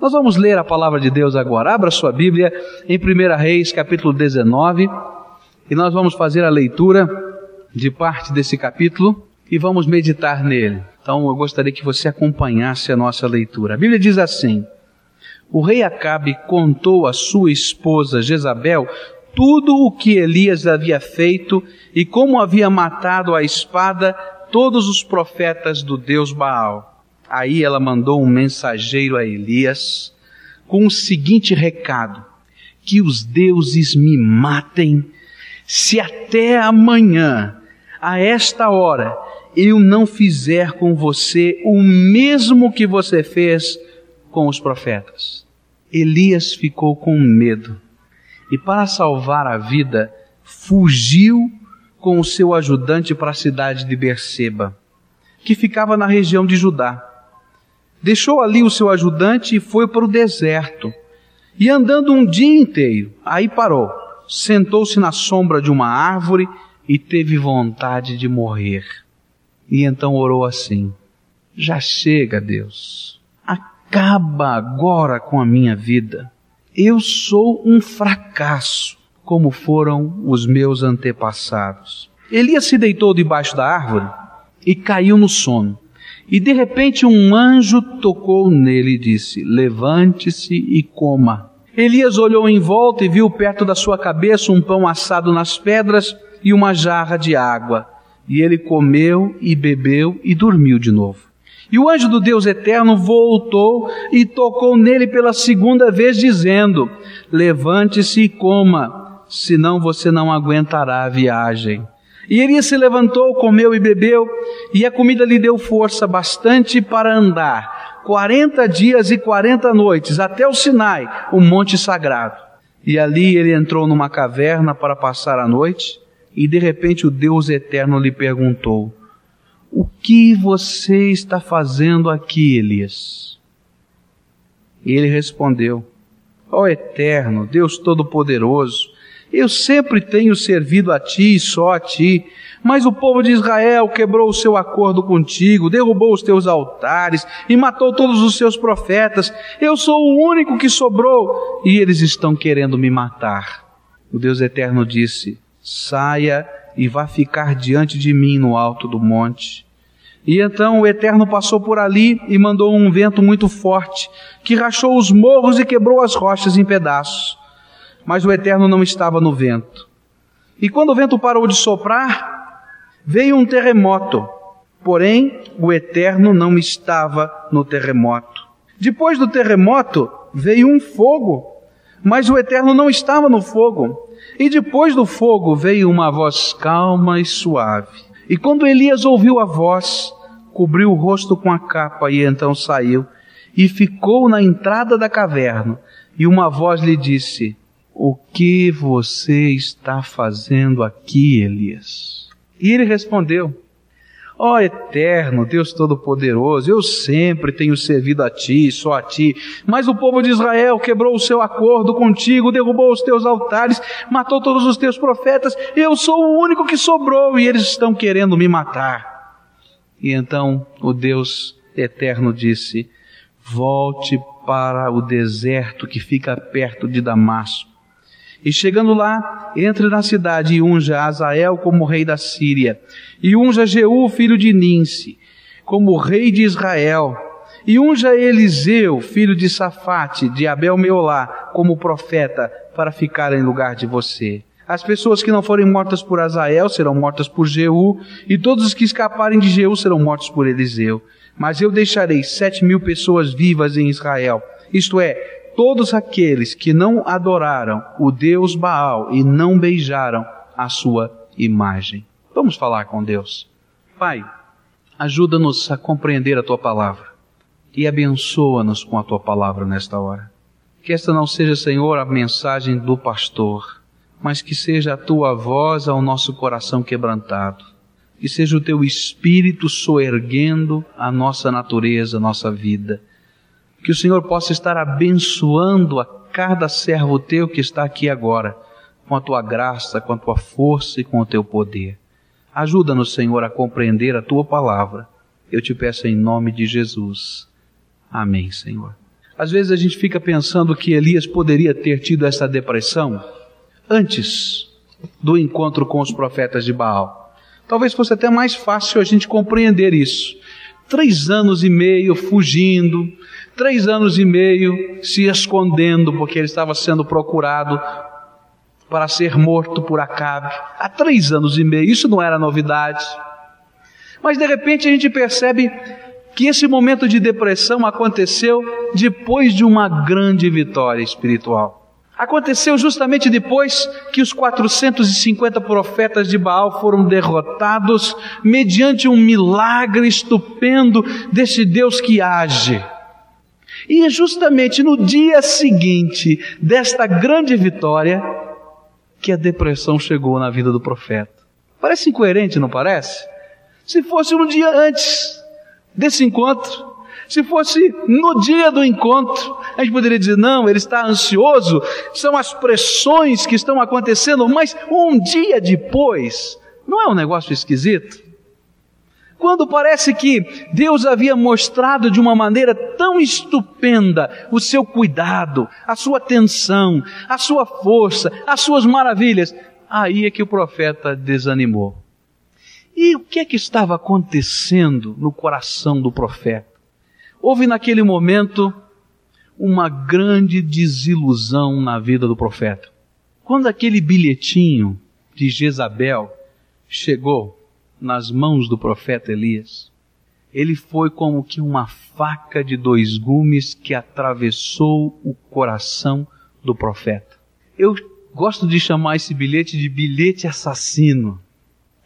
Nós vamos ler a palavra de Deus agora. Abra sua Bíblia em 1 Reis, capítulo 19, e nós vamos fazer a leitura de parte desse capítulo e vamos meditar nele. Então eu gostaria que você acompanhasse a nossa leitura. A Bíblia diz assim: O rei Acabe contou à sua esposa Jezabel tudo o que Elias havia feito e como havia matado a espada todos os profetas do Deus Baal. Aí ela mandou um mensageiro a Elias com o seguinte recado: Que os deuses me matem se até amanhã, a esta hora, eu não fizer com você o mesmo que você fez com os profetas. Elias ficou com medo e, para salvar a vida, fugiu com o seu ajudante para a cidade de Berseba, que ficava na região de Judá. Deixou ali o seu ajudante e foi para o deserto. E andando um dia inteiro, aí parou, sentou-se na sombra de uma árvore e teve vontade de morrer. E então orou assim: Já chega, Deus. Acaba agora com a minha vida. Eu sou um fracasso, como foram os meus antepassados. Elias se deitou debaixo da árvore e caiu no sono. E de repente um anjo tocou nele e disse: Levante-se e coma. Elias olhou em volta e viu perto da sua cabeça um pão assado nas pedras e uma jarra de água. E ele comeu e bebeu e dormiu de novo. E o anjo do Deus eterno voltou e tocou nele pela segunda vez, dizendo: Levante-se e coma, senão você não aguentará a viagem. E Elias se levantou, comeu e bebeu, e a comida lhe deu força bastante para andar quarenta dias e quarenta noites até o Sinai, o monte sagrado. E ali ele entrou numa caverna para passar a noite, e de repente o Deus eterno lhe perguntou: O que você está fazendo aqui, Elias? E ele respondeu: Ó oh, eterno, Deus Todo-Poderoso, eu sempre tenho servido a ti e só a ti. Mas o povo de Israel quebrou o seu acordo contigo, derrubou os teus altares e matou todos os seus profetas. Eu sou o único que sobrou e eles estão querendo me matar. O Deus eterno disse: Saia e vá ficar diante de mim no alto do monte. E então o Eterno passou por ali e mandou um vento muito forte, que rachou os morros e quebrou as rochas em pedaços mas o Eterno não estava no vento. E quando o vento parou de soprar, veio um terremoto, porém o Eterno não estava no terremoto. Depois do terremoto, veio um fogo, mas o Eterno não estava no fogo. E depois do fogo veio uma voz calma e suave. E quando Elias ouviu a voz, cobriu o rosto com a capa e então saiu e ficou na entrada da caverna. E uma voz lhe disse: o que você está fazendo aqui, Elias? E ele respondeu: Ó oh, eterno, Deus Todo-Poderoso, eu sempre tenho servido a ti, só a ti, mas o povo de Israel quebrou o seu acordo contigo, derrubou os teus altares, matou todos os teus profetas, eu sou o único que sobrou e eles estão querendo me matar. E então o Deus eterno disse: Volte para o deserto que fica perto de Damasco e chegando lá, entre na cidade e unja Azael como rei da Síria, e unja Jeú, filho de Ninse, como rei de Israel, e unja Eliseu, filho de Safate, de Abel Meolá, como profeta, para ficar em lugar de você. As pessoas que não forem mortas por Azael serão mortas por Jeú, e todos os que escaparem de Jeú serão mortos por Eliseu. Mas eu deixarei sete mil pessoas vivas em Israel, isto é, todos aqueles que não adoraram o Deus Baal e não beijaram a sua imagem. Vamos falar com Deus. Pai, ajuda-nos a compreender a tua palavra e abençoa-nos com a tua palavra nesta hora. Que esta não seja, Senhor, a mensagem do pastor, mas que seja a tua voz ao nosso coração quebrantado. Que seja o teu espírito soerguendo a nossa natureza, a nossa vida que o Senhor possa estar abençoando a cada servo teu que está aqui agora, com a tua graça, com a tua força e com o teu poder. Ajuda-nos, Senhor, a compreender a tua palavra. Eu te peço em nome de Jesus. Amém, Senhor. Às vezes a gente fica pensando que Elias poderia ter tido essa depressão antes do encontro com os profetas de Baal. Talvez fosse até mais fácil a gente compreender isso. Três anos e meio fugindo, três anos e meio se escondendo, porque ele estava sendo procurado para ser morto por Acabe. Há três anos e meio, isso não era novidade. Mas de repente a gente percebe que esse momento de depressão aconteceu depois de uma grande vitória espiritual. Aconteceu justamente depois que os 450 profetas de Baal foram derrotados mediante um milagre estupendo desse Deus que age. E justamente no dia seguinte desta grande vitória que a depressão chegou na vida do profeta. Parece incoerente, não parece? Se fosse um dia antes desse encontro, se fosse no dia do encontro, a gente poderia dizer, não, ele está ansioso, são as pressões que estão acontecendo, mas um dia depois, não é um negócio esquisito? Quando parece que Deus havia mostrado de uma maneira tão estupenda o seu cuidado, a sua atenção, a sua força, as suas maravilhas, aí é que o profeta desanimou. E o que é que estava acontecendo no coração do profeta? Houve naquele momento uma grande desilusão na vida do profeta. Quando aquele bilhetinho de Jezabel chegou nas mãos do profeta Elias, ele foi como que uma faca de dois gumes que atravessou o coração do profeta. Eu gosto de chamar esse bilhete de bilhete assassino.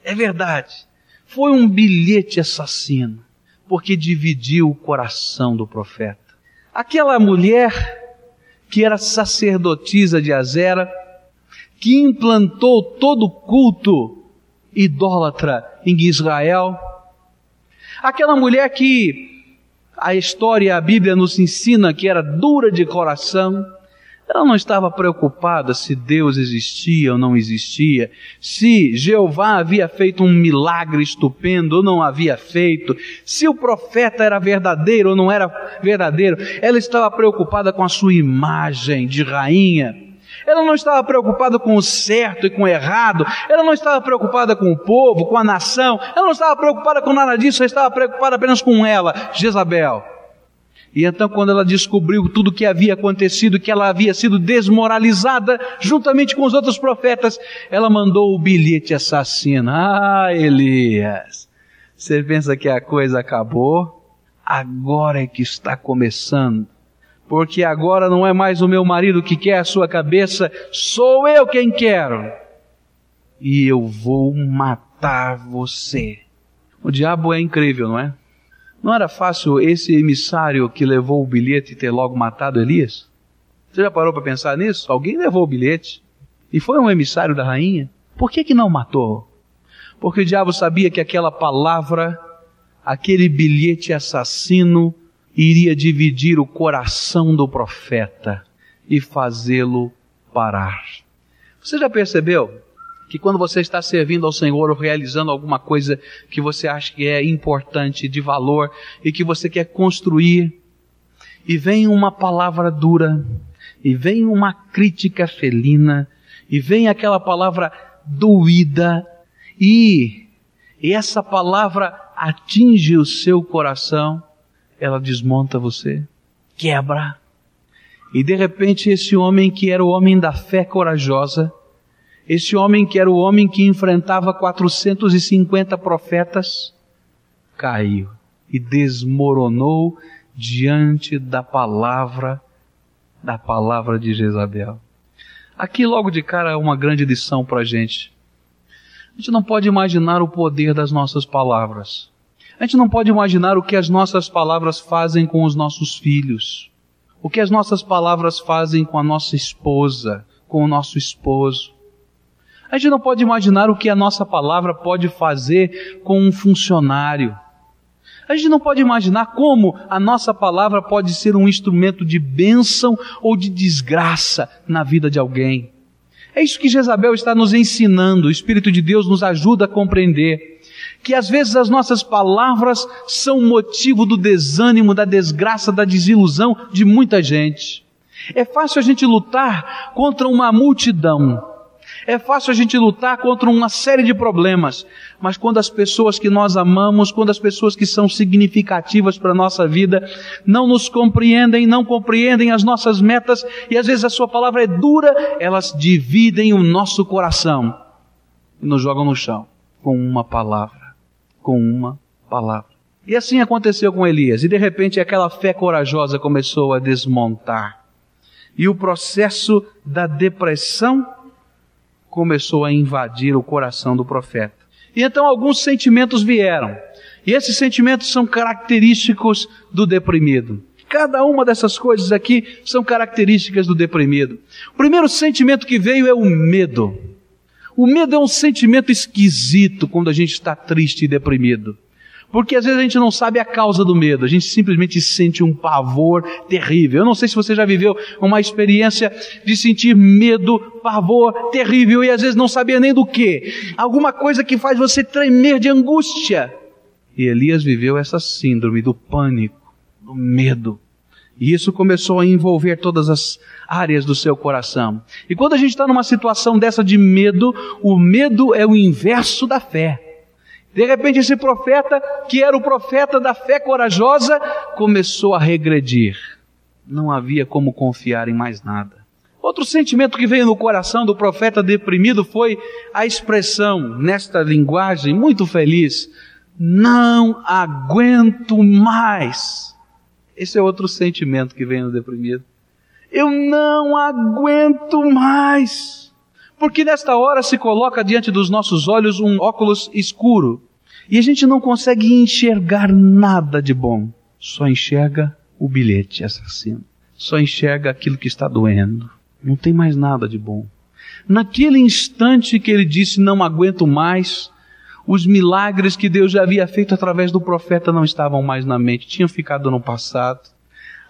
É verdade. Foi um bilhete assassino, porque dividiu o coração do profeta. Aquela mulher que era sacerdotisa de Azera, que implantou todo o culto idólatra em Israel, aquela mulher que a história, a Bíblia nos ensina que era dura de coração, ela não estava preocupada se Deus existia ou não existia, se Jeová havia feito um milagre estupendo ou não havia feito, se o profeta era verdadeiro ou não era verdadeiro. Ela estava preocupada com a sua imagem de rainha. Ela não estava preocupada com o certo e com o errado. Ela não estava preocupada com o povo, com a nação. Ela não estava preocupada com nada disso. Ela estava preocupada apenas com ela, Jezabel. E então, quando ela descobriu tudo o que havia acontecido, que ela havia sido desmoralizada, juntamente com os outros profetas, ela mandou o bilhete assassino. Ah, Elias, você pensa que a coisa acabou? Agora é que está começando. Porque agora não é mais o meu marido que quer a sua cabeça, sou eu quem quero. E eu vou matar você. O diabo é incrível, não é? Não era fácil esse emissário que levou o bilhete ter logo matado Elias? Você já parou para pensar nisso? Alguém levou o bilhete e foi um emissário da rainha. Por que que não matou? Porque o diabo sabia que aquela palavra, aquele bilhete assassino iria dividir o coração do profeta e fazê-lo parar. Você já percebeu que quando você está servindo ao Senhor ou realizando alguma coisa que você acha que é importante, de valor e que você quer construir, e vem uma palavra dura, e vem uma crítica felina, e vem aquela palavra doída, e, e essa palavra atinge o seu coração, ela desmonta você, quebra. E de repente esse homem que era o homem da fé corajosa, esse homem que era o homem que enfrentava 450 profetas, caiu e desmoronou diante da palavra, da palavra de Jezabel. Aqui logo de cara é uma grande lição para a gente. A gente não pode imaginar o poder das nossas palavras. A gente não pode imaginar o que as nossas palavras fazem com os nossos filhos. O que as nossas palavras fazem com a nossa esposa, com o nosso esposo. A gente não pode imaginar o que a nossa palavra pode fazer com um funcionário. A gente não pode imaginar como a nossa palavra pode ser um instrumento de bênção ou de desgraça na vida de alguém. É isso que Jezabel está nos ensinando. O Espírito de Deus nos ajuda a compreender que às vezes as nossas palavras são motivo do desânimo, da desgraça, da desilusão de muita gente. É fácil a gente lutar contra uma multidão. É fácil a gente lutar contra uma série de problemas, mas quando as pessoas que nós amamos, quando as pessoas que são significativas para a nossa vida, não nos compreendem, não compreendem as nossas metas, e às vezes a sua palavra é dura, elas dividem o nosso coração e nos jogam no chão com uma palavra, com uma palavra. E assim aconteceu com Elias, e de repente aquela fé corajosa começou a desmontar. E o processo da depressão começou a invadir o coração do profeta. E então alguns sentimentos vieram. E esses sentimentos são característicos do deprimido. Cada uma dessas coisas aqui são características do deprimido. O primeiro sentimento que veio é o medo. O medo é um sentimento esquisito quando a gente está triste e deprimido. Porque às vezes a gente não sabe a causa do medo, a gente simplesmente sente um pavor terrível. Eu não sei se você já viveu uma experiência de sentir medo, pavor terrível e às vezes não sabia nem do que. Alguma coisa que faz você tremer de angústia. E Elias viveu essa síndrome do pânico, do medo. E isso começou a envolver todas as áreas do seu coração. E quando a gente está numa situação dessa de medo, o medo é o inverso da fé. De repente, esse profeta, que era o profeta da fé corajosa, começou a regredir. Não havia como confiar em mais nada. Outro sentimento que veio no coração do profeta deprimido foi a expressão, nesta linguagem muito feliz: Não aguento mais. Esse é outro sentimento que vem no deprimido. Eu não aguento mais. Porque nesta hora se coloca diante dos nossos olhos um óculos escuro e a gente não consegue enxergar nada de bom, só enxerga o bilhete assassino, só enxerga aquilo que está doendo, não tem mais nada de bom. Naquele instante que ele disse: Não aguento mais, os milagres que Deus já havia feito através do profeta não estavam mais na mente, tinham ficado no passado.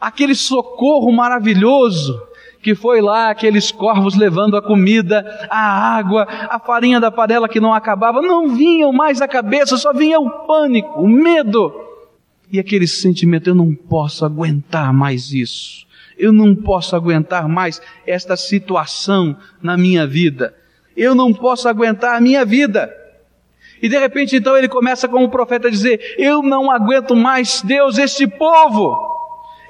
Aquele socorro maravilhoso que foi lá aqueles corvos levando a comida, a água, a farinha da panela que não acabava, não vinham mais à cabeça, só vinha o pânico, o medo. E aquele sentimento, eu não posso aguentar mais isso. Eu não posso aguentar mais esta situação na minha vida. Eu não posso aguentar a minha vida. E de repente então ele começa como profeta a dizer: Eu não aguento mais, Deus, este povo.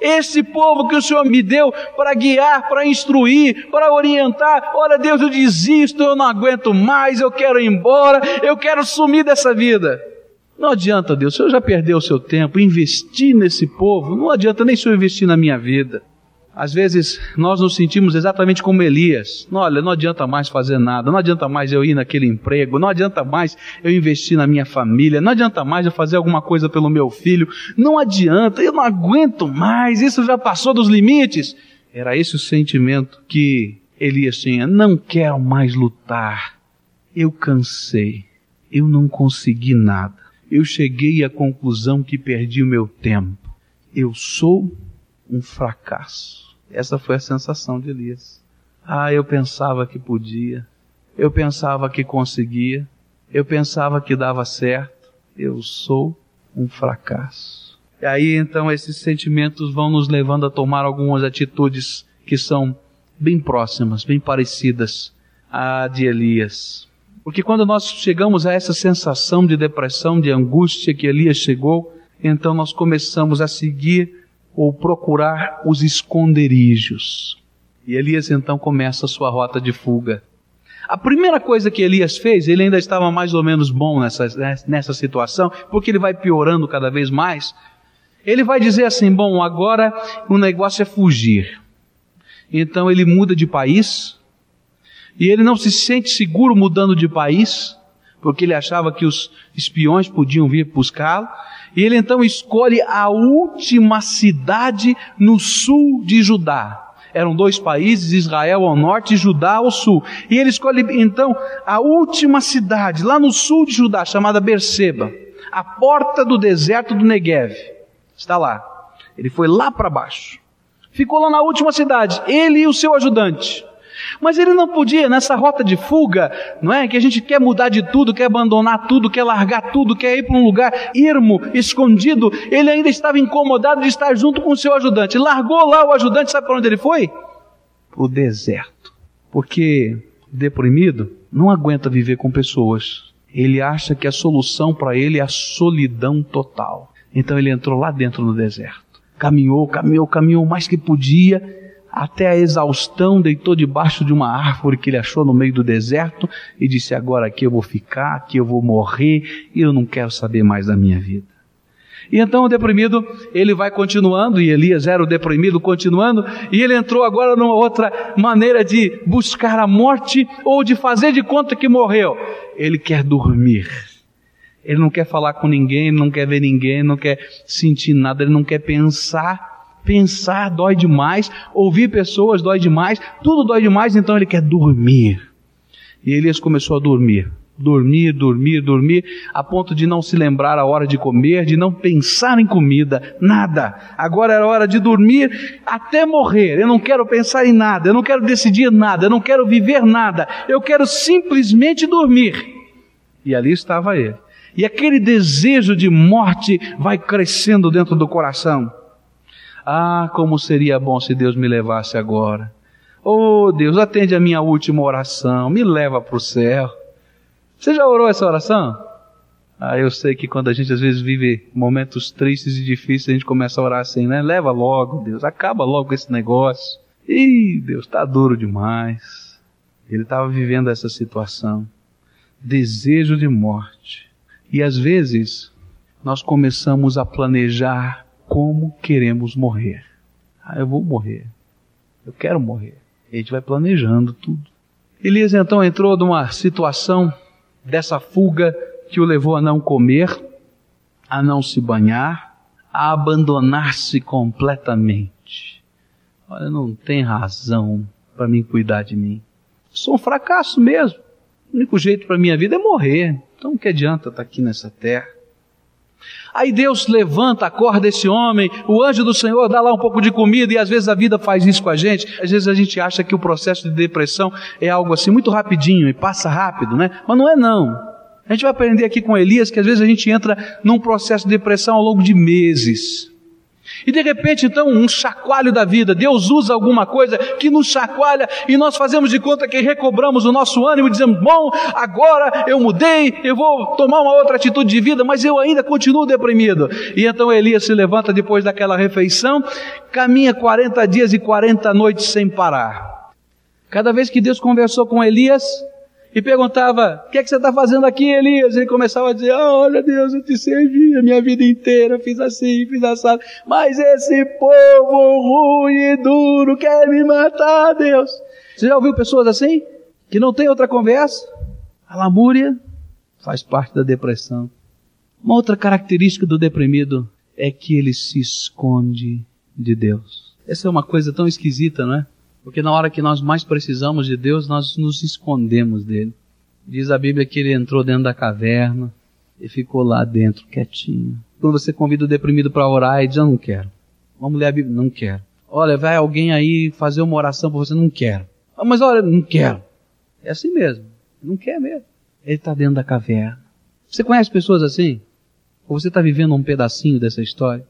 Esse povo que o Senhor me deu para guiar, para instruir, para orientar. Olha, Deus, eu desisto, eu não aguento mais, eu quero ir embora, eu quero sumir dessa vida. Não adianta, Deus, o Senhor já perdeu o seu tempo, investir nesse povo, não adianta nem se eu investir na minha vida. Às vezes nós nos sentimos exatamente como Elias. Olha, não adianta mais fazer nada, não adianta mais eu ir naquele emprego, não adianta mais eu investir na minha família, não adianta mais eu fazer alguma coisa pelo meu filho, não adianta, eu não aguento mais, isso já passou dos limites. Era esse o sentimento que Elias tinha. Não quero mais lutar, eu cansei, eu não consegui nada, eu cheguei à conclusão que perdi o meu tempo. Eu sou um fracasso. Essa foi a sensação de Elias. Ah, eu pensava que podia, eu pensava que conseguia, eu pensava que dava certo, eu sou um fracasso. E aí então esses sentimentos vão nos levando a tomar algumas atitudes que são bem próximas, bem parecidas à de Elias. Porque quando nós chegamos a essa sensação de depressão, de angústia que Elias chegou, então nós começamos a seguir ou procurar os esconderijos. E Elias então começa a sua rota de fuga. A primeira coisa que Elias fez, ele ainda estava mais ou menos bom nessa, nessa situação, porque ele vai piorando cada vez mais. Ele vai dizer assim: bom, agora o negócio é fugir. Então ele muda de país, e ele não se sente seguro mudando de país, porque ele achava que os espiões podiam vir buscá-lo. E ele então escolhe a última cidade no sul de Judá. Eram dois países, Israel ao norte e Judá ao sul. E ele escolhe então a última cidade, lá no sul de Judá, chamada Berseba, a porta do deserto do Negev. Está lá. Ele foi lá para baixo. Ficou lá na última cidade, ele e o seu ajudante. Mas ele não podia, nessa rota de fuga, não é? Que a gente quer mudar de tudo, quer abandonar tudo, quer largar tudo, quer ir para um lugar ermo, escondido. Ele ainda estava incomodado de estar junto com o seu ajudante. Largou lá o ajudante, sabe para onde ele foi? Para o deserto. Porque deprimido não aguenta viver com pessoas. Ele acha que a solução para ele é a solidão total. Então ele entrou lá dentro no deserto. Caminhou, caminhou, caminhou mais que podia até a exaustão, deitou debaixo de uma árvore que ele achou no meio do deserto e disse: Agora aqui eu vou ficar, aqui eu vou morrer e eu não quero saber mais da minha vida. E então o deprimido, ele vai continuando, e Elias era o deprimido continuando, e ele entrou agora numa outra maneira de buscar a morte ou de fazer de conta que morreu. Ele quer dormir. Ele não quer falar com ninguém, ele não quer ver ninguém, não quer sentir nada, ele não quer pensar Pensar dói demais, ouvir pessoas dói demais, tudo dói demais, então ele quer dormir. E Elias começou a dormir. Dormir, dormir, dormir, a ponto de não se lembrar a hora de comer, de não pensar em comida, nada. Agora era hora de dormir até morrer. Eu não quero pensar em nada, eu não quero decidir nada, eu não quero viver nada, eu quero simplesmente dormir. E ali estava ele. E aquele desejo de morte vai crescendo dentro do coração. Ah, como seria bom se Deus me levasse agora. Oh Deus, atende a minha última oração, me leva para o céu. Você já orou essa oração? Ah, eu sei que quando a gente às vezes vive momentos tristes e difíceis, a gente começa a orar assim, né? Leva logo, Deus, acaba logo esse negócio. Ih, Deus, está duro demais. Ele estava vivendo essa situação. Desejo de morte. E às vezes, nós começamos a planejar como queremos morrer. Ah, eu vou morrer. Eu quero morrer. E a gente vai planejando tudo. Elias então entrou numa situação dessa fuga que o levou a não comer, a não se banhar, a abandonar-se completamente. Olha, não tem razão para mim cuidar de mim. Sou um fracasso mesmo. O único jeito para minha vida é morrer. Então, que adianta estar aqui nessa terra? Aí Deus levanta, acorda esse homem, o anjo do Senhor dá lá um pouco de comida e às vezes a vida faz isso com a gente. Às vezes a gente acha que o processo de depressão é algo assim muito rapidinho e passa rápido, né? Mas não é não. A gente vai aprender aqui com Elias que às vezes a gente entra num processo de depressão ao longo de meses. E de repente, então, um chacoalho da vida. Deus usa alguma coisa que nos chacoalha e nós fazemos de conta que recobramos o nosso ânimo e dizemos: Bom, agora eu mudei, eu vou tomar uma outra atitude de vida, mas eu ainda continuo deprimido. E então Elias se levanta depois daquela refeição, caminha 40 dias e 40 noites sem parar. Cada vez que Deus conversou com Elias, e perguntava: O que, é que você está fazendo aqui, Elias? Ele começava a dizer: oh, Olha, Deus, eu te servi a minha vida inteira, fiz assim, fiz assado, mas esse povo ruim e duro quer me matar, Deus. Você já ouviu pessoas assim? Que não tem outra conversa? A lamúria faz parte da depressão. Uma outra característica do deprimido é que ele se esconde de Deus. Essa é uma coisa tão esquisita, não é? Porque na hora que nós mais precisamos de Deus, nós nos escondemos dele. Diz a Bíblia que ele entrou dentro da caverna e ficou lá dentro, quietinho. Quando você convida o deprimido para orar, ele diz: Eu não quero. Vamos ler a Bíblia? Não quero. Olha, vai alguém aí fazer uma oração para você? Não quero. Ah, mas olha, não quero. É assim mesmo. Não quer mesmo. Ele está dentro da caverna. Você conhece pessoas assim? Ou você está vivendo um pedacinho dessa história?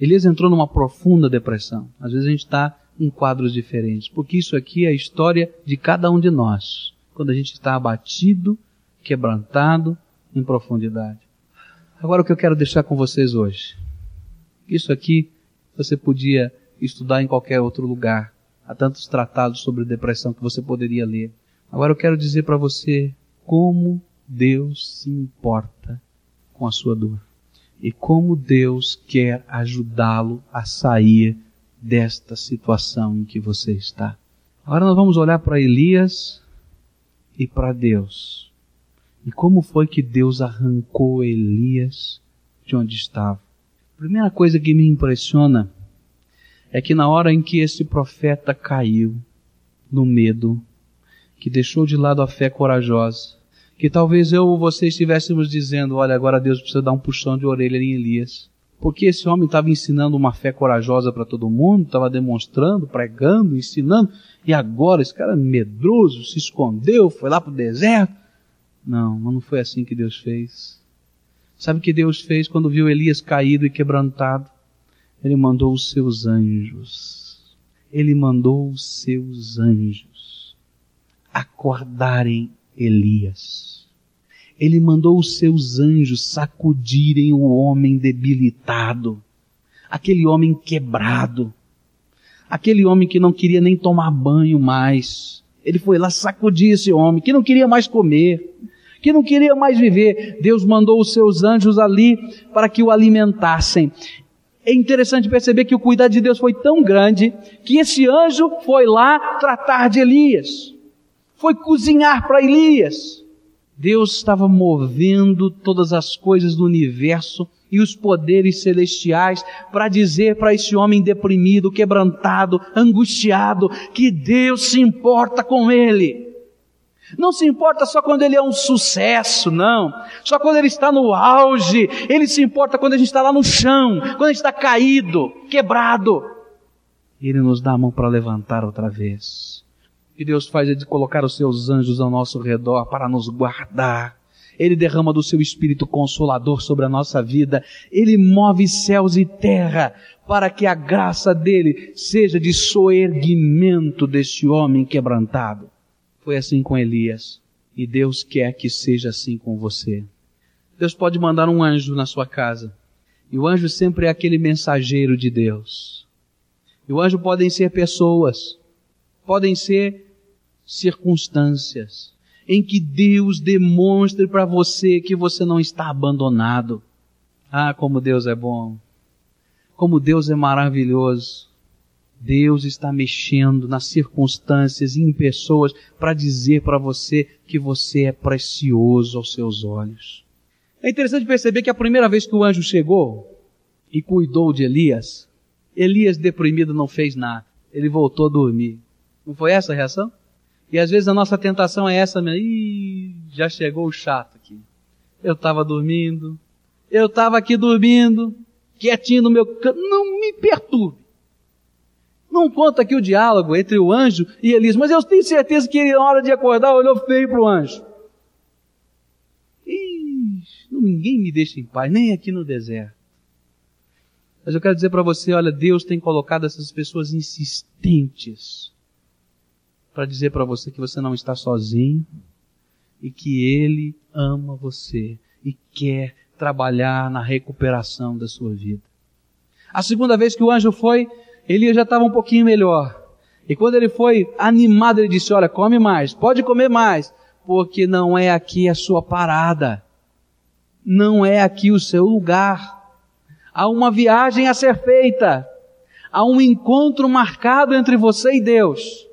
Elias entrou numa profunda depressão. Às vezes a gente está em quadros diferentes, porque isso aqui é a história de cada um de nós, quando a gente está abatido, quebrantado em profundidade. Agora o que eu quero deixar com vocês hoje. Isso aqui você podia estudar em qualquer outro lugar. Há tantos tratados sobre depressão que você poderia ler. Agora eu quero dizer para você como Deus se importa com a sua dor e como Deus quer ajudá-lo a sair desta situação em que você está. Agora nós vamos olhar para Elias e para Deus. E como foi que Deus arrancou Elias de onde estava? A primeira coisa que me impressiona é que na hora em que esse profeta caiu no medo, que deixou de lado a fé corajosa, que talvez eu ou você estivéssemos dizendo, olha, agora Deus precisa dar um puxão de orelha em Elias, Porque esse homem estava ensinando uma fé corajosa para todo mundo, estava demonstrando, pregando, ensinando, e agora esse cara medroso se escondeu, foi lá para o deserto. Não, mas não foi assim que Deus fez. Sabe o que Deus fez quando viu Elias caído e quebrantado? Ele mandou os seus anjos. Ele mandou os seus anjos acordarem Elias. Ele mandou os seus anjos sacudirem o homem debilitado, aquele homem quebrado, aquele homem que não queria nem tomar banho mais. Ele foi lá sacudir esse homem que não queria mais comer, que não queria mais viver. Deus mandou os seus anjos ali para que o alimentassem. É interessante perceber que o cuidado de Deus foi tão grande que esse anjo foi lá tratar de Elias. Foi cozinhar para Elias. Deus estava movendo todas as coisas do universo e os poderes celestiais para dizer para esse homem deprimido, quebrantado, angustiado, que Deus se importa com ele. Não se importa só quando ele é um sucesso, não. Só quando ele está no auge. Ele se importa quando a gente está lá no chão, quando a gente está caído, quebrado. Ele nos dá a mão para levantar outra vez. Que Deus faz é de colocar os seus anjos ao nosso redor para nos guardar. Ele derrama do seu espírito consolador sobre a nossa vida. Ele move céus e terra para que a graça dele seja de soerguimento deste homem quebrantado. Foi assim com Elias. E Deus quer que seja assim com você. Deus pode mandar um anjo na sua casa. E o anjo sempre é aquele mensageiro de Deus. E o anjo podem ser pessoas, podem ser circunstâncias em que Deus demonstre para você que você não está abandonado. Ah, como Deus é bom. Como Deus é maravilhoso. Deus está mexendo nas circunstâncias e em pessoas para dizer para você que você é precioso aos seus olhos. É interessante perceber que a primeira vez que o anjo chegou e cuidou de Elias, Elias deprimido não fez nada. Ele voltou a dormir. Não foi essa a reação? E às vezes a nossa tentação é essa mesmo. Ih, já chegou o chato aqui. Eu estava dormindo. Eu estava aqui dormindo, quietinho no meu canto. Não me perturbe. Não conta aqui o diálogo entre o anjo e Elias, mas eu tenho certeza que ele, na hora de acordar, olhou feio para o anjo. Ih, ninguém me deixa em paz, nem aqui no deserto. Mas eu quero dizer para você, olha, Deus tem colocado essas pessoas insistentes para dizer para você que você não está sozinho e que Ele ama você e quer trabalhar na recuperação da sua vida. A segunda vez que o anjo foi, Elias já estava um pouquinho melhor. E quando ele foi animado, ele disse: Olha, come mais, pode comer mais, porque não é aqui a sua parada, não é aqui o seu lugar. Há uma viagem a ser feita, há um encontro marcado entre você e Deus.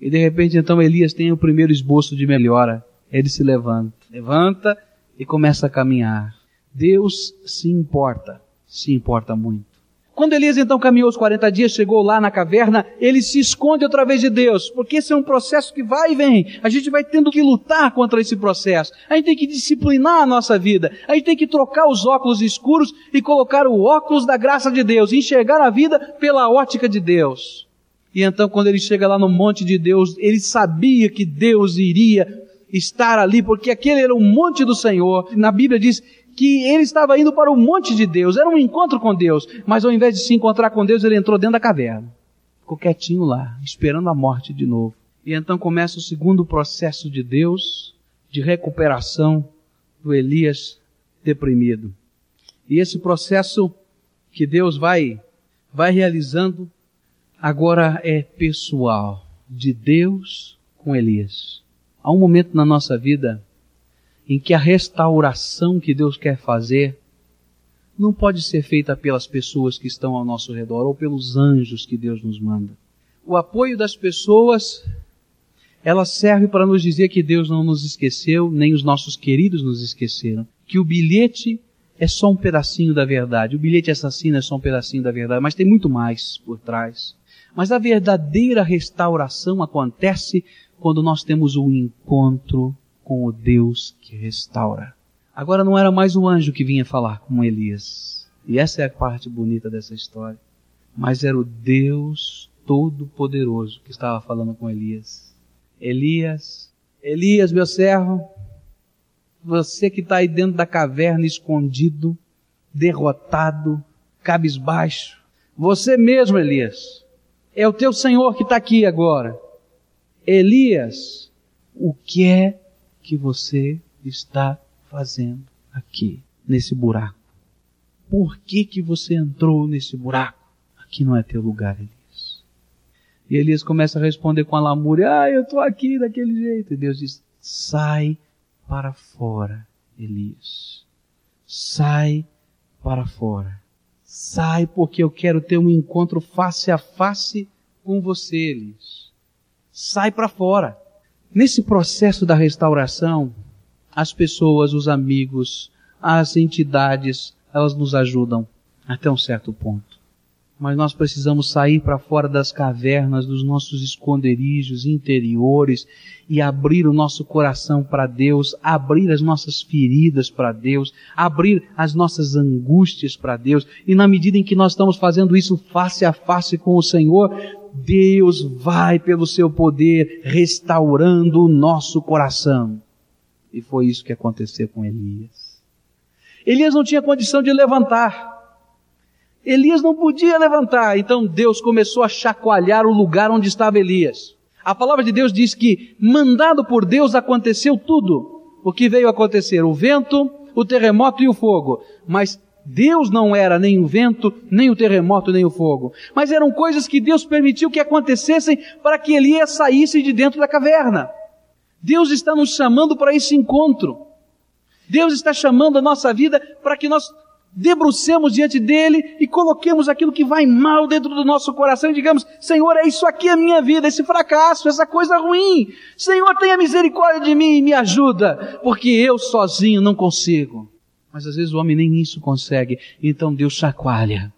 E de repente, então, Elias tem o primeiro esboço de melhora. Ele se levanta, levanta e começa a caminhar. Deus se importa, se importa muito. Quando Elias então caminhou os 40 dias, chegou lá na caverna, ele se esconde outra vez de Deus, porque esse é um processo que vai e vem. A gente vai tendo que lutar contra esse processo. A gente tem que disciplinar a nossa vida. A gente tem que trocar os óculos escuros e colocar o óculos da graça de Deus, enxergar a vida pela ótica de Deus. E então, quando ele chega lá no monte de Deus, ele sabia que Deus iria estar ali, porque aquele era o monte do Senhor. Na Bíblia diz que ele estava indo para o monte de Deus, era um encontro com Deus, mas ao invés de se encontrar com Deus, ele entrou dentro da caverna. Ficou quietinho lá, esperando a morte de novo. E então começa o segundo processo de Deus de recuperação do Elias deprimido. E esse processo que Deus vai vai realizando agora é pessoal, de Deus com Elias. Há um momento na nossa vida em que a restauração que Deus quer fazer não pode ser feita pelas pessoas que estão ao nosso redor ou pelos anjos que Deus nos manda. O apoio das pessoas, ela serve para nos dizer que Deus não nos esqueceu, nem os nossos queridos nos esqueceram, que o bilhete é só um pedacinho da verdade, o bilhete assassino é só um pedacinho da verdade, mas tem muito mais por trás. Mas a verdadeira restauração acontece quando nós temos um encontro com o Deus que restaura. Agora não era mais o anjo que vinha falar com Elias. E essa é a parte bonita dessa história. Mas era o Deus Todo-Poderoso que estava falando com Elias. Elias, Elias, meu servo, você que está aí dentro da caverna escondido, derrotado, cabisbaixo, você mesmo, Elias, é o teu Senhor que está aqui agora. Elias, o que é que você está fazendo aqui, nesse buraco? Por que que você entrou nesse buraco? Aqui não é teu lugar, Elias. E Elias começa a responder com a lamúria, ah, eu estou aqui daquele jeito. E Deus diz, sai para fora, Elias. Sai para fora. Sai porque eu quero ter um encontro face a face com você, Elias. Sai para fora. Nesse processo da restauração, as pessoas, os amigos, as entidades, elas nos ajudam até um certo ponto. Mas nós precisamos sair para fora das cavernas, dos nossos esconderijos interiores e abrir o nosso coração para Deus, abrir as nossas feridas para Deus, abrir as nossas angústias para Deus. E na medida em que nós estamos fazendo isso face a face com o Senhor, Deus vai, pelo seu poder, restaurando o nosso coração. E foi isso que aconteceu com Elias. Elias não tinha condição de levantar. Elias não podia levantar, então Deus começou a chacoalhar o lugar onde estava Elias. A palavra de Deus diz que, mandado por Deus, aconteceu tudo. O que veio acontecer? O vento, o terremoto e o fogo. Mas Deus não era nem o vento, nem o terremoto, nem o fogo. Mas eram coisas que Deus permitiu que acontecessem para que Elias saísse de dentro da caverna. Deus está nos chamando para esse encontro. Deus está chamando a nossa vida para que nós debrucemos diante dele e coloquemos aquilo que vai mal dentro do nosso coração e digamos: Senhor, é isso aqui a minha vida, esse fracasso, essa coisa ruim. Senhor, tenha misericórdia de mim e me ajuda, porque eu sozinho não consigo. Mas às vezes o homem nem isso consegue, então Deus chacoalha.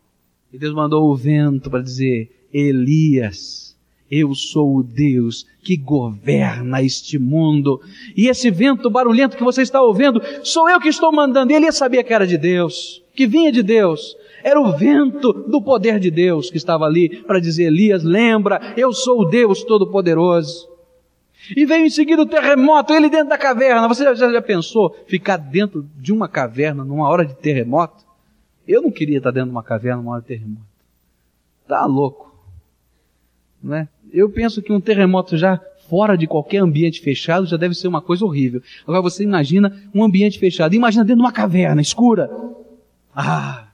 E Deus mandou o vento para dizer: Elias, eu sou o Deus que governa este mundo. E esse vento barulhento que você está ouvindo, sou eu que estou mandando. Ele sabia que era de Deus, que vinha de Deus. Era o vento do poder de Deus que estava ali para dizer: Elias, lembra, eu sou o Deus Todo-Poderoso. E veio em seguida o terremoto, ele dentro da caverna. Você já, já pensou ficar dentro de uma caverna numa hora de terremoto? Eu não queria estar dentro de uma caverna numa hora de terremoto. Tá louco. Não é? Eu penso que um terremoto já fora de qualquer ambiente fechado já deve ser uma coisa horrível. Agora você imagina um ambiente fechado. Imagina dentro de uma caverna escura. Ah,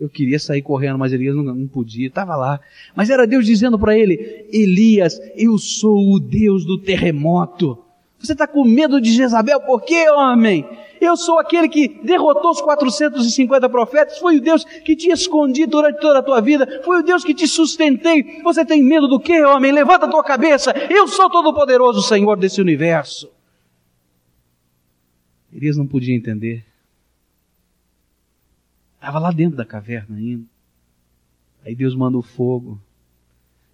eu queria sair correndo, mas Elias não, não podia, estava lá. Mas era Deus dizendo para ele: Elias, eu sou o Deus do terremoto. Você está com medo de Jezabel? Por quê, homem? Eu sou aquele que derrotou os 450 profetas. Foi o Deus que te escondi durante toda a tua vida. Foi o Deus que te sustentei. Você tem medo do quê, homem? Levanta a tua cabeça. Eu sou todo-poderoso Senhor desse universo. Elias não podia entender. Estava lá dentro da caverna ainda. Aí Deus manda o fogo.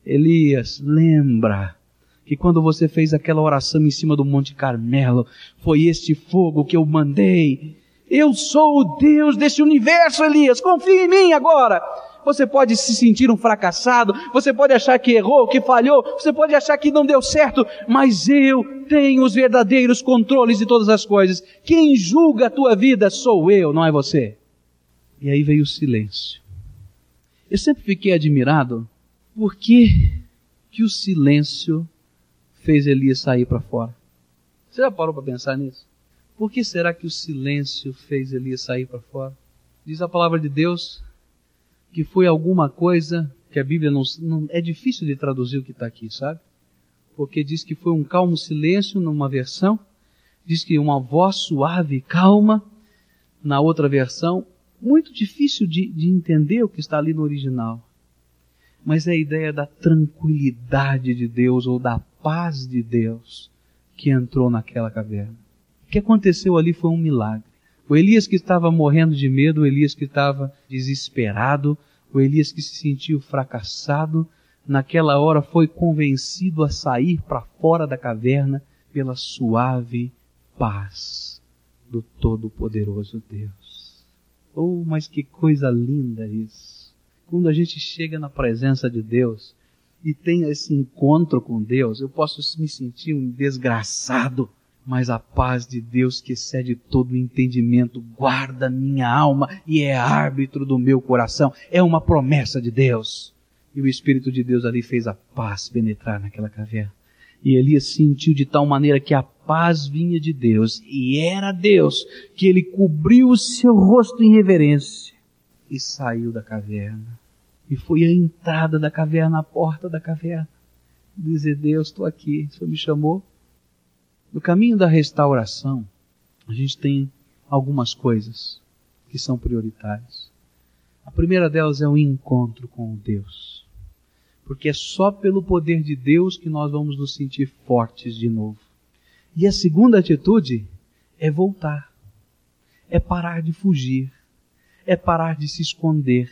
Elias, lembra que quando você fez aquela oração em cima do Monte Carmelo, foi este fogo que eu mandei. Eu sou o Deus desse universo, Elias. Confie em mim agora. Você pode se sentir um fracassado, você pode achar que errou, que falhou, você pode achar que não deu certo, mas eu tenho os verdadeiros controles de todas as coisas. Quem julga a tua vida sou eu, não é você. E aí veio o silêncio. Eu sempre fiquei admirado por que, que o silêncio fez Elias sair para fora? Você já parou para pensar nisso? Por que será que o silêncio fez Elias sair para fora? Diz a palavra de Deus que foi alguma coisa que a Bíblia não, não é difícil de traduzir o que está aqui, sabe? Porque diz que foi um calmo silêncio numa versão, diz que uma voz suave e calma na outra versão, muito difícil de, de entender o que está ali no original. Mas é a ideia da tranquilidade de Deus ou da paz de Deus que entrou naquela caverna. O que aconteceu ali foi um milagre. O Elias que estava morrendo de medo, o Elias que estava desesperado, o Elias que se sentiu fracassado, naquela hora foi convencido a sair para fora da caverna pela suave paz do Todo-Poderoso Deus. Oh, mas que coisa linda isso! Quando a gente chega na presença de Deus e tem esse encontro com Deus, eu posso me sentir um desgraçado, mas a paz de Deus que excede todo o entendimento guarda minha alma e é árbitro do meu coração. É uma promessa de Deus. E o Espírito de Deus ali fez a paz penetrar naquela caverna. E Elias sentiu de tal maneira que a paz vinha de Deus, e era Deus, que ele cobriu o seu rosto em reverência e saiu da caverna. E foi à entrada da caverna, à porta da caverna, dizer: Deus, estou aqui, o Senhor me chamou. No caminho da restauração, a gente tem algumas coisas que são prioritárias. A primeira delas é o encontro com Deus porque é só pelo poder de Deus que nós vamos nos sentir fortes de novo. E a segunda atitude é voltar, é parar de fugir, é parar de se esconder,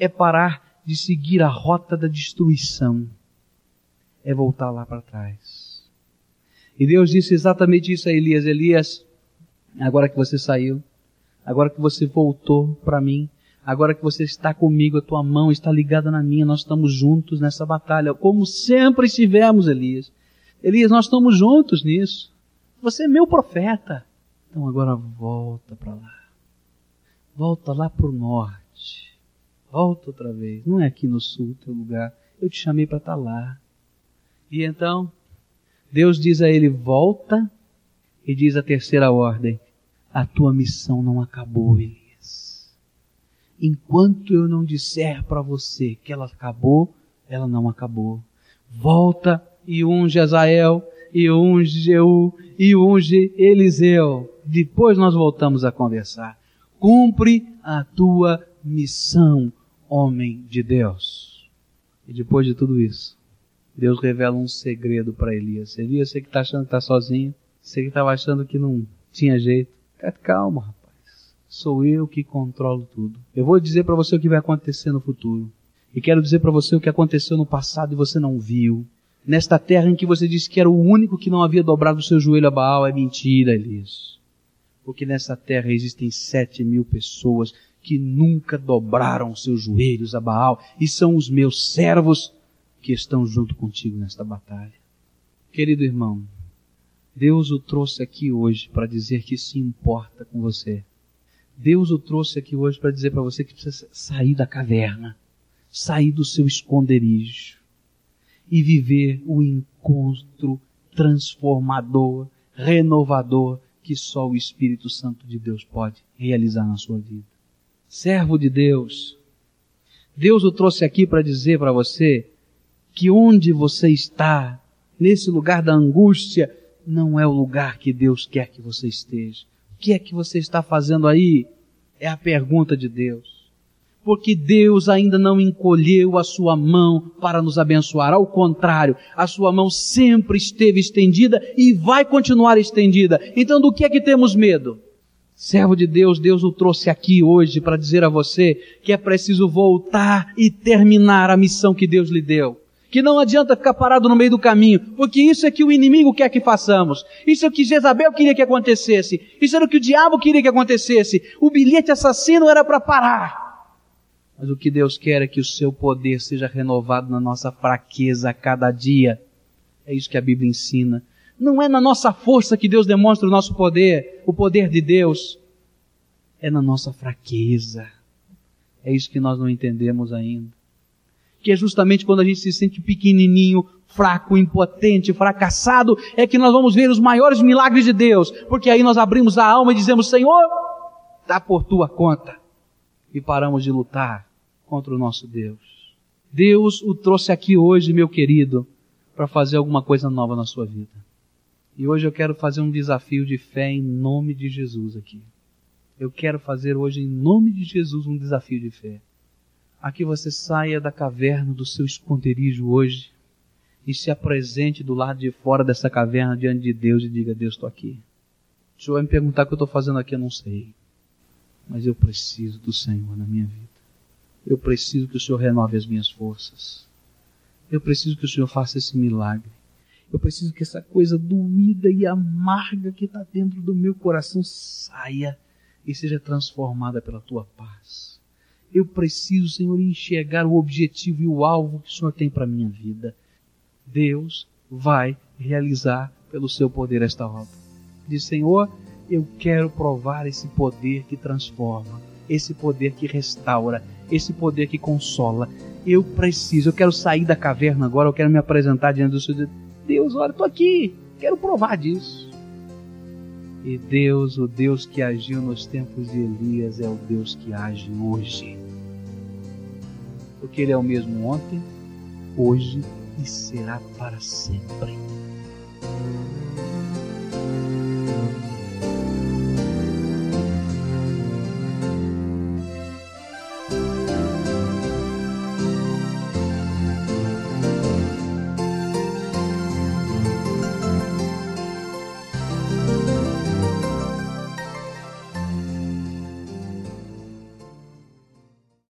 é parar de seguir a rota da destruição, é voltar lá para trás. E Deus disse exatamente isso a Elias: Elias, agora que você saiu, agora que você voltou para mim, Agora que você está comigo, a tua mão está ligada na minha, nós estamos juntos nessa batalha, como sempre estivemos, Elias. Elias, nós estamos juntos nisso. Você é meu profeta. Então agora volta para lá. Volta lá para o norte. Volta outra vez. Não é aqui no sul teu lugar. Eu te chamei para estar tá lá. E então, Deus diz a ele: volta, e diz a terceira ordem: a tua missão não acabou, Elias enquanto eu não disser para você que ela acabou, ela não acabou. Volta e unge Azael, e unge Jeú, e unge Eliseu. Depois nós voltamos a conversar. Cumpre a tua missão, homem de Deus. E depois de tudo isso, Deus revela um segredo para Elias. Elias, você que está achando que está sozinho, você que estava achando que não tinha jeito, calma, sou eu que controlo tudo. Eu vou dizer para você o que vai acontecer no futuro. E quero dizer para você o que aconteceu no passado e você não viu. Nesta terra em que você disse que era o único que não havia dobrado o seu joelho a Baal, é mentira, Elias. Porque nessa terra existem sete mil pessoas que nunca dobraram seus joelhos a Baal e são os meus servos que estão junto contigo nesta batalha. Querido irmão, Deus o trouxe aqui hoje para dizer que se importa com você. Deus o trouxe aqui hoje para dizer para você que precisa sair da caverna, sair do seu esconderijo e viver o encontro transformador, renovador que só o Espírito Santo de Deus pode realizar na sua vida. Servo de Deus, Deus o trouxe aqui para dizer para você que onde você está, nesse lugar da angústia, não é o lugar que Deus quer que você esteja. Que é que você está fazendo aí? É a pergunta de Deus. Porque Deus ainda não encolheu a sua mão para nos abençoar. Ao contrário, a sua mão sempre esteve estendida e vai continuar estendida. Então do que é que temos medo? Servo de Deus, Deus o trouxe aqui hoje para dizer a você que é preciso voltar e terminar a missão que Deus lhe deu que não adianta ficar parado no meio do caminho, porque isso é que o inimigo quer que façamos. Isso é o que Jezabel queria que acontecesse. Isso era o que o diabo queria que acontecesse. O bilhete assassino era para parar. Mas o que Deus quer é que o seu poder seja renovado na nossa fraqueza a cada dia. É isso que a Bíblia ensina. Não é na nossa força que Deus demonstra o nosso poder, o poder de Deus. É na nossa fraqueza. É isso que nós não entendemos ainda que é justamente quando a gente se sente pequenininho, fraco, impotente, fracassado, é que nós vamos ver os maiores milagres de Deus, porque aí nós abrimos a alma e dizemos, Senhor, dá por tua conta, e paramos de lutar contra o nosso Deus. Deus o trouxe aqui hoje, meu querido, para fazer alguma coisa nova na sua vida. E hoje eu quero fazer um desafio de fé em nome de Jesus aqui. Eu quero fazer hoje em nome de Jesus um desafio de fé a que você saia da caverna do seu esconderijo hoje e se apresente do lado de fora dessa caverna diante de Deus e diga: Deus, estou aqui. O Senhor vai me perguntar o que eu estou fazendo aqui, eu não sei. Mas eu preciso do Senhor na minha vida. Eu preciso que o Senhor renove as minhas forças. Eu preciso que o Senhor faça esse milagre. Eu preciso que essa coisa doída e amarga que está dentro do meu coração saia e seja transformada pela tua paz. Eu preciso, Senhor, enxergar o objetivo e o alvo que o Senhor tem para a minha vida. Deus vai realizar pelo seu poder esta obra. Diz, Senhor, eu quero provar esse poder que transforma, esse poder que restaura, esse poder que consola. Eu preciso, eu quero sair da caverna agora, eu quero me apresentar diante do Senhor. Deus, olha, estou aqui, quero provar disso. E Deus, o Deus que agiu nos tempos de Elias, é o Deus que age hoje. Porque Ele é o mesmo ontem, hoje e será para sempre.